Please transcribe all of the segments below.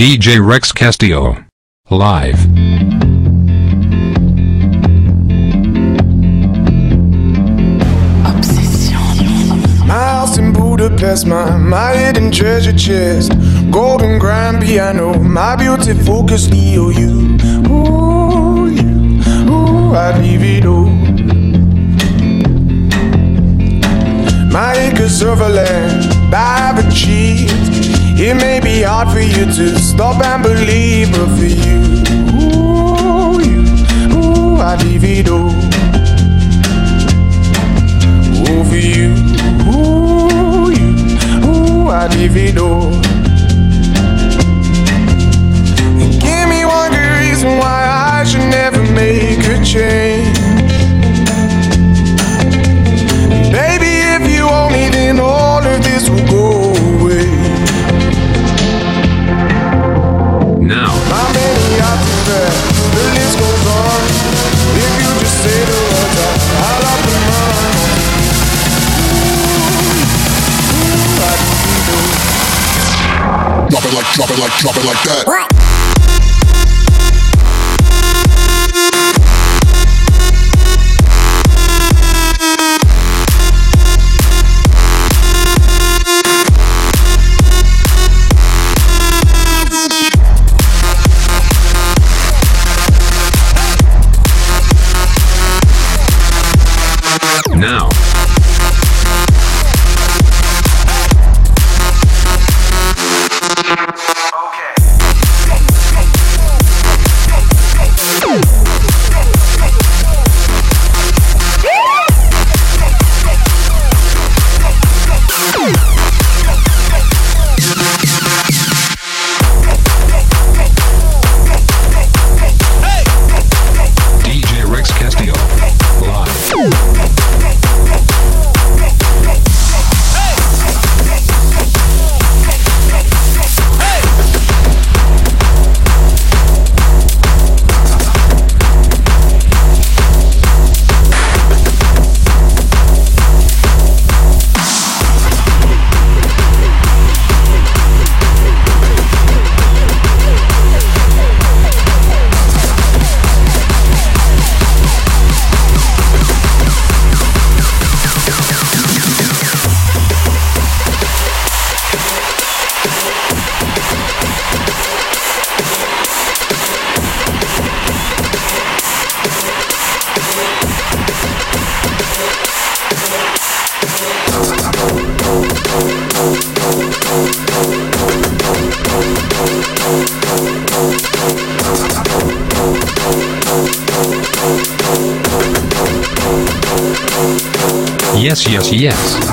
DJ Rex Castillo. Live. In Budapest, my, my hidden treasure chest. Golden grand piano, my beauty focus EOU. Ooh, you, ooh, I'd leave it all. My acres of land I've achieved. It may be hard for you to stop and believe, but for you, ooh, you, ooh, I'd leave it all. Ooh, for you, ooh, you, ooh, I'd leave it all. And give me one good reason why I should never make a change. Baby, if you owe me, then all of this will go you. Drop it like, drop it like, drop it like that. Now, Yes, yes,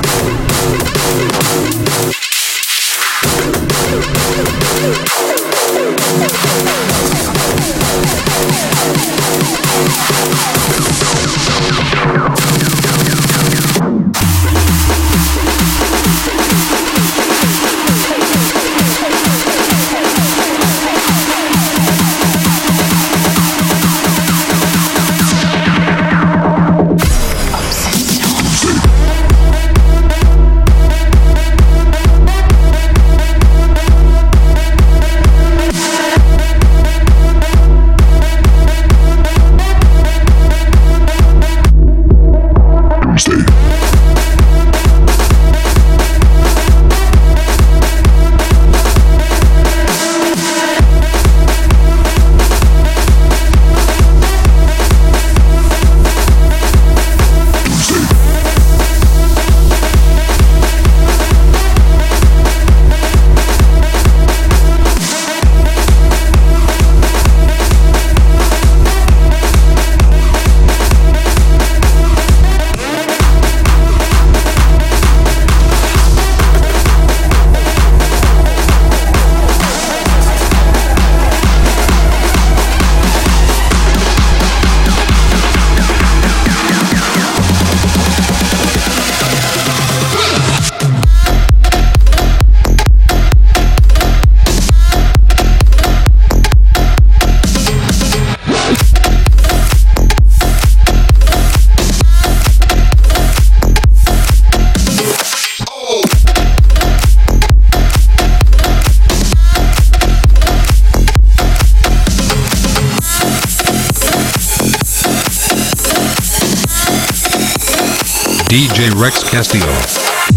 DJ Rex Castillo.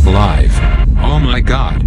Live. Oh my god.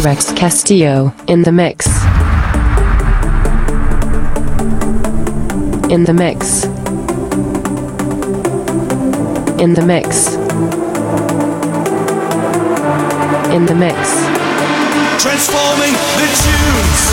Rex Castillo, in the mix. In the mix. In the mix. In the mix. Transforming the tunes.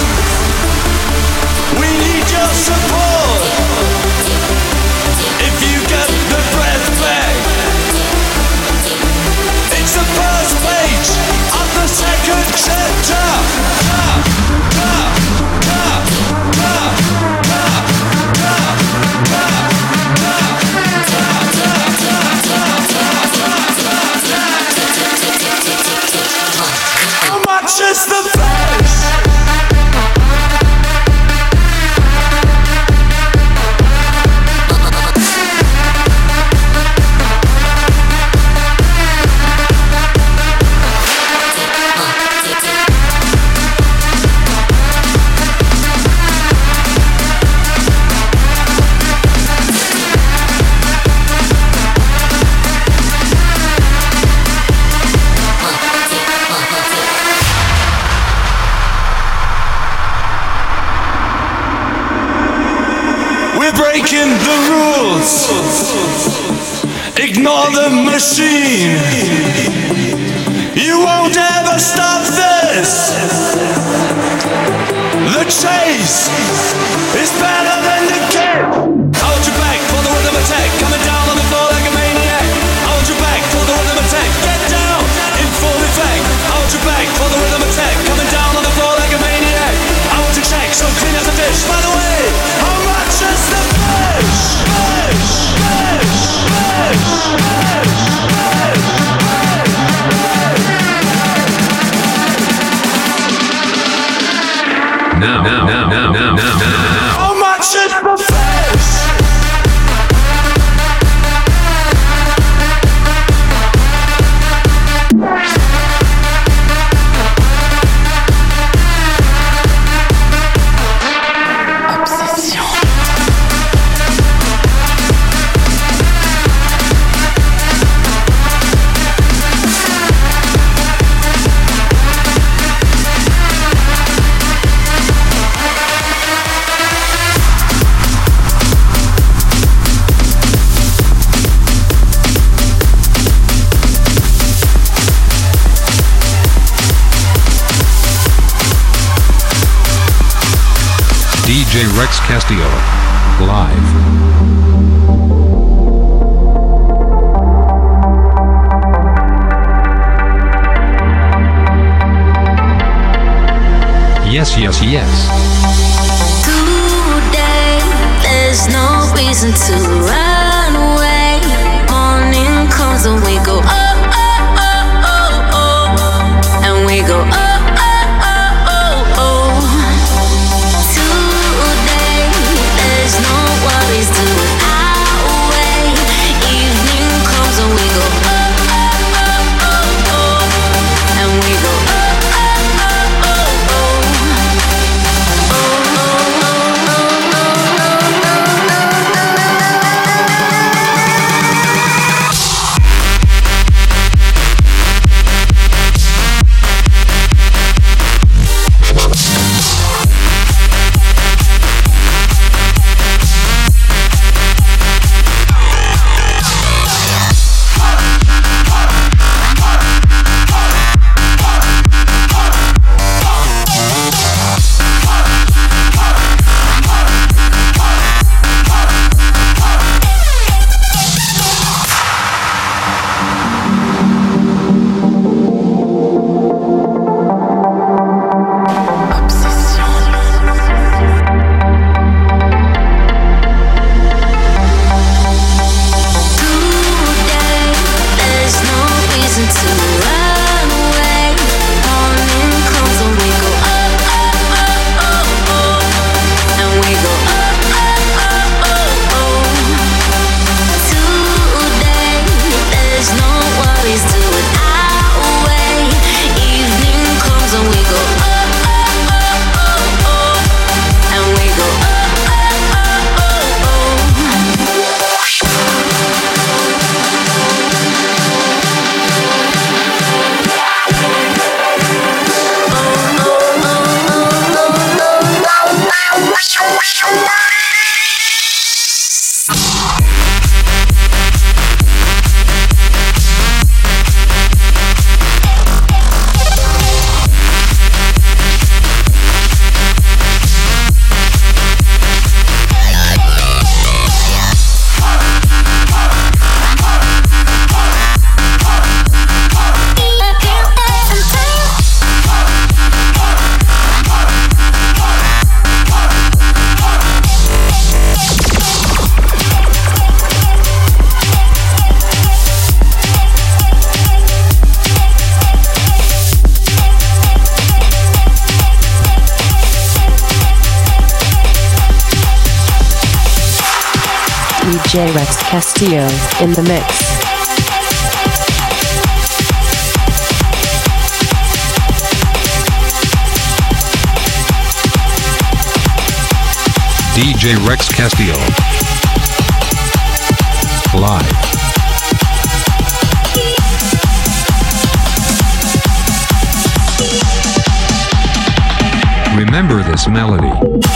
now, now, now, now, now, now. Rex Castillo. Live. yes, yes, yes. Today, there's no reason to run. DJ Rex Castillo in the mix. DJ Rex Castillo. Live. Remember this melody.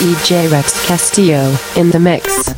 DJ Rex Castillo in the mix.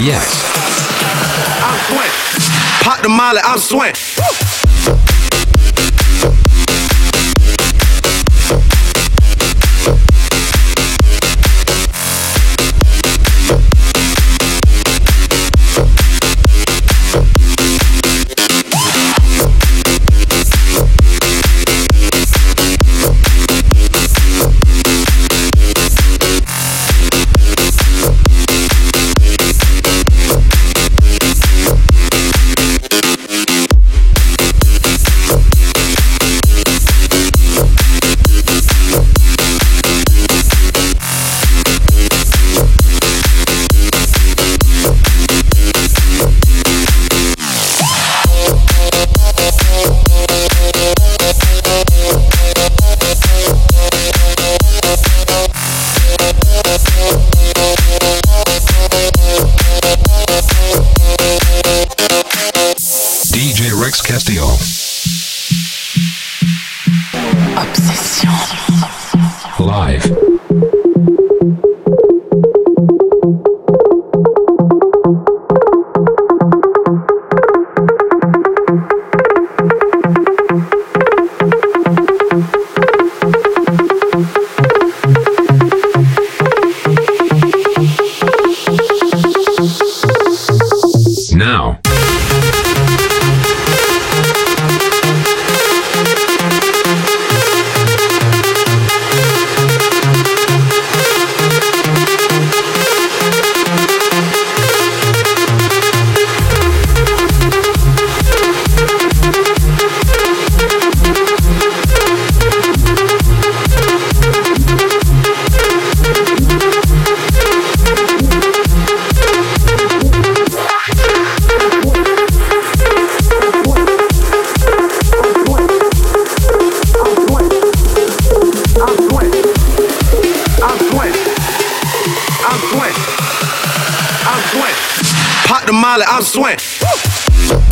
Yes, yes, yes. Pop the molly, I'm swing. Pop the molly, I'm swing.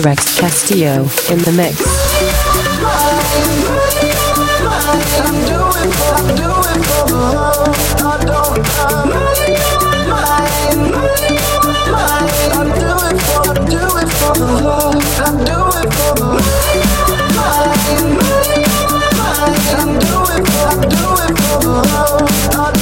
Rex Castillo in the mix. I for the love.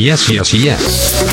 Yes, yes, yes.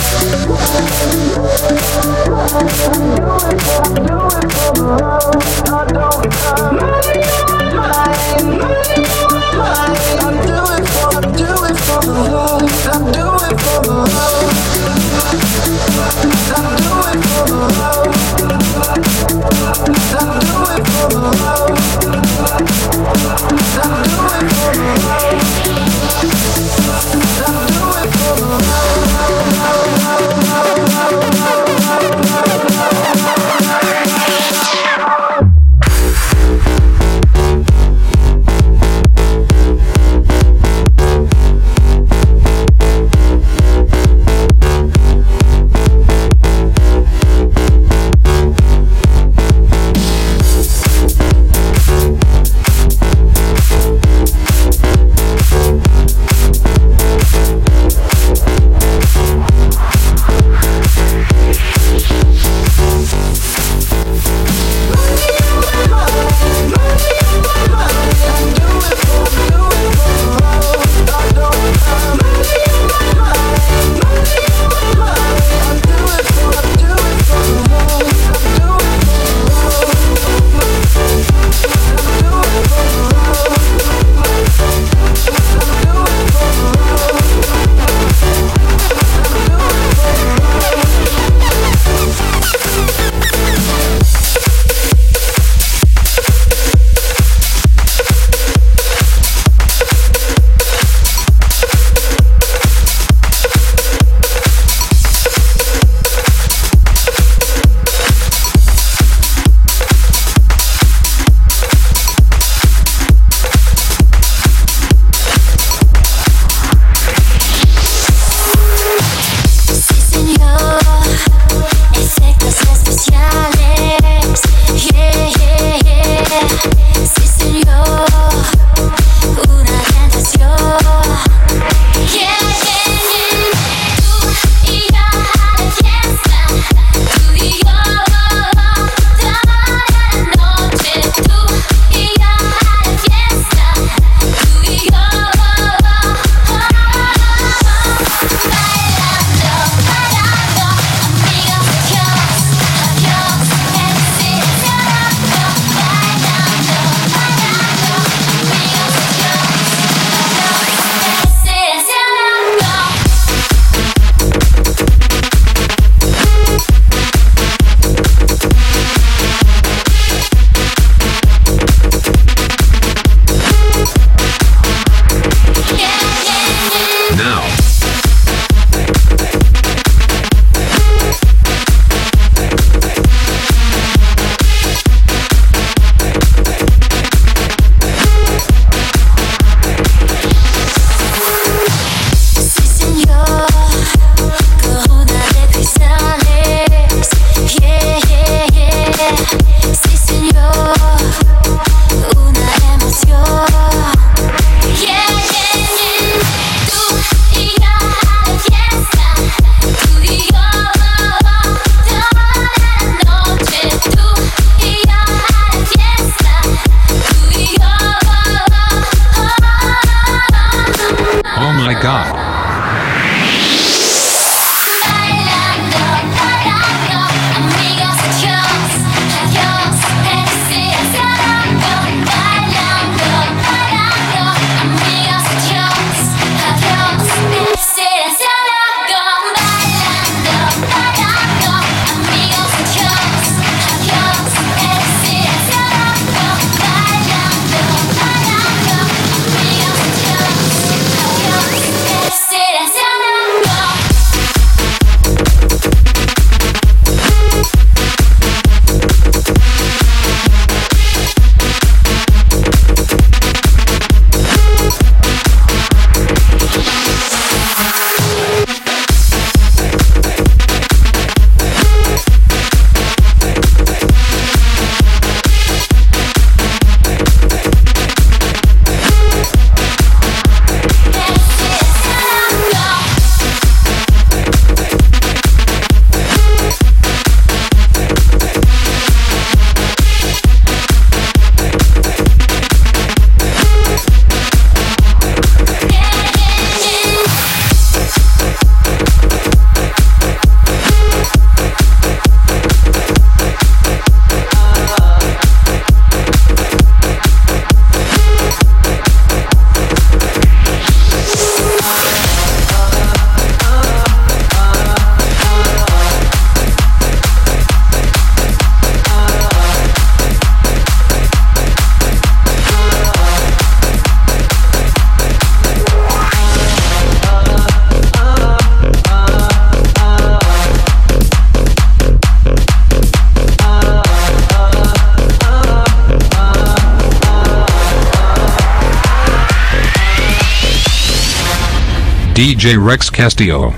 DJ Rex Castillo.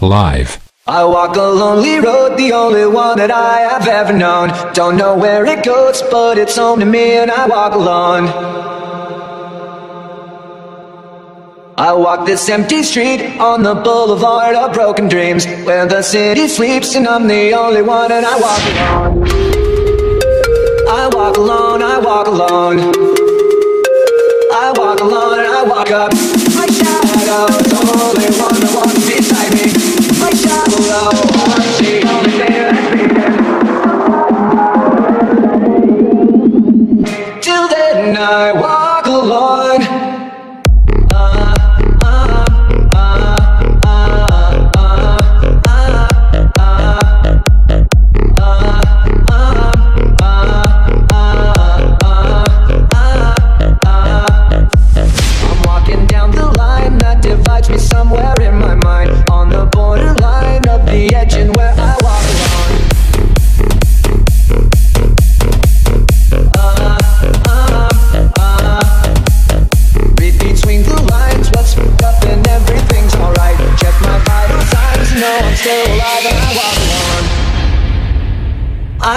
Live. I walk a lonely road, the only one that I have ever known. Don't know where it goes, but it's home to me, and I walk alone. I walk this empty street on the boulevard of broken dreams, where the city sleeps, and I'm the only one, and I walk alone. I walk alone, I walk alone. I walk alone, and I walk up. My shadow's only one that walks beside me. My shadow,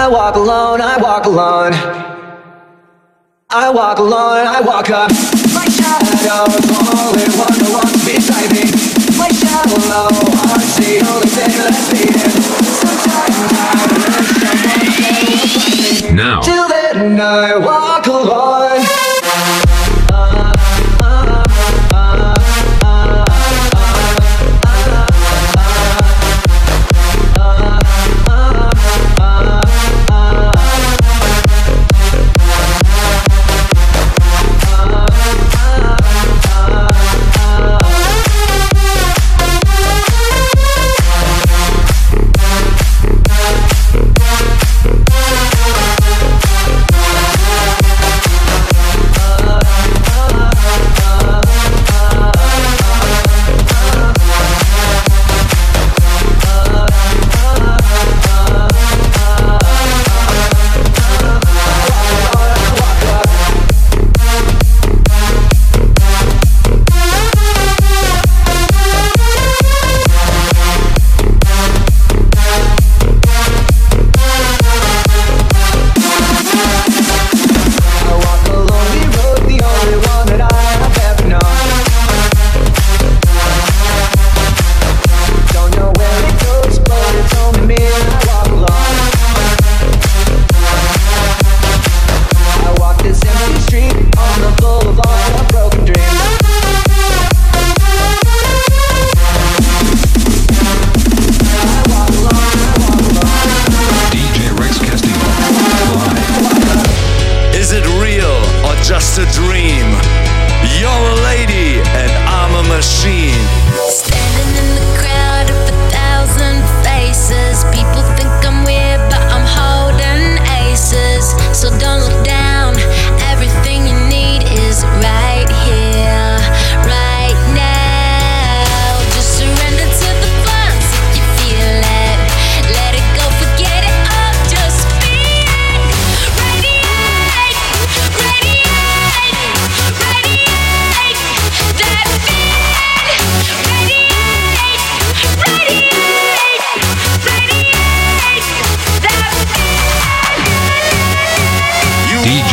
I walk alone, I walk alone. I walk alone, I walk up. My shadow's only one that walks beside me. My shallow heart's the only thing that's beating. Sometimes I wish someone would find me. Now. Till then, I walk alone.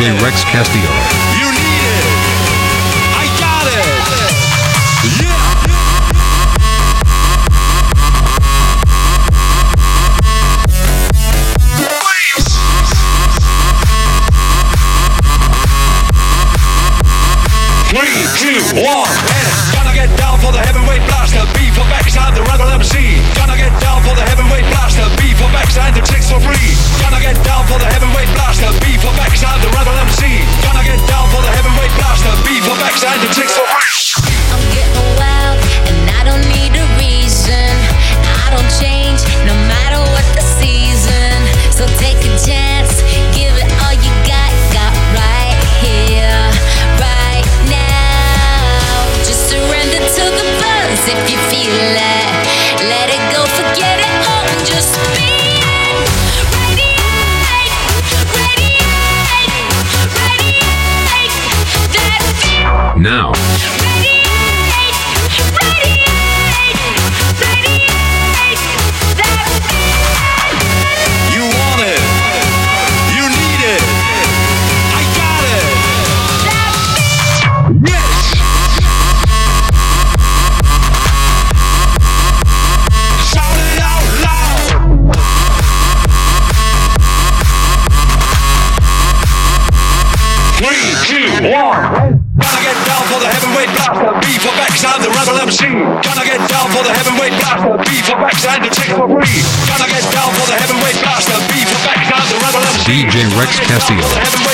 Rex Castillo. You need it. I got it. Yeah. Three, two, one, backside, the chicks for free. Gonna get down for the heavyweight blaster. B for backside, the rebel MC. Gonna get down for the heavyweight blaster. B for backside, the chicks for free. I'm getting wild, and I don't need a reason. I don't change no matter what the season. So take a chance, give it all you got, got right here, right now. Just surrender to the buzz if you feel it. Let it go, forget Castillo.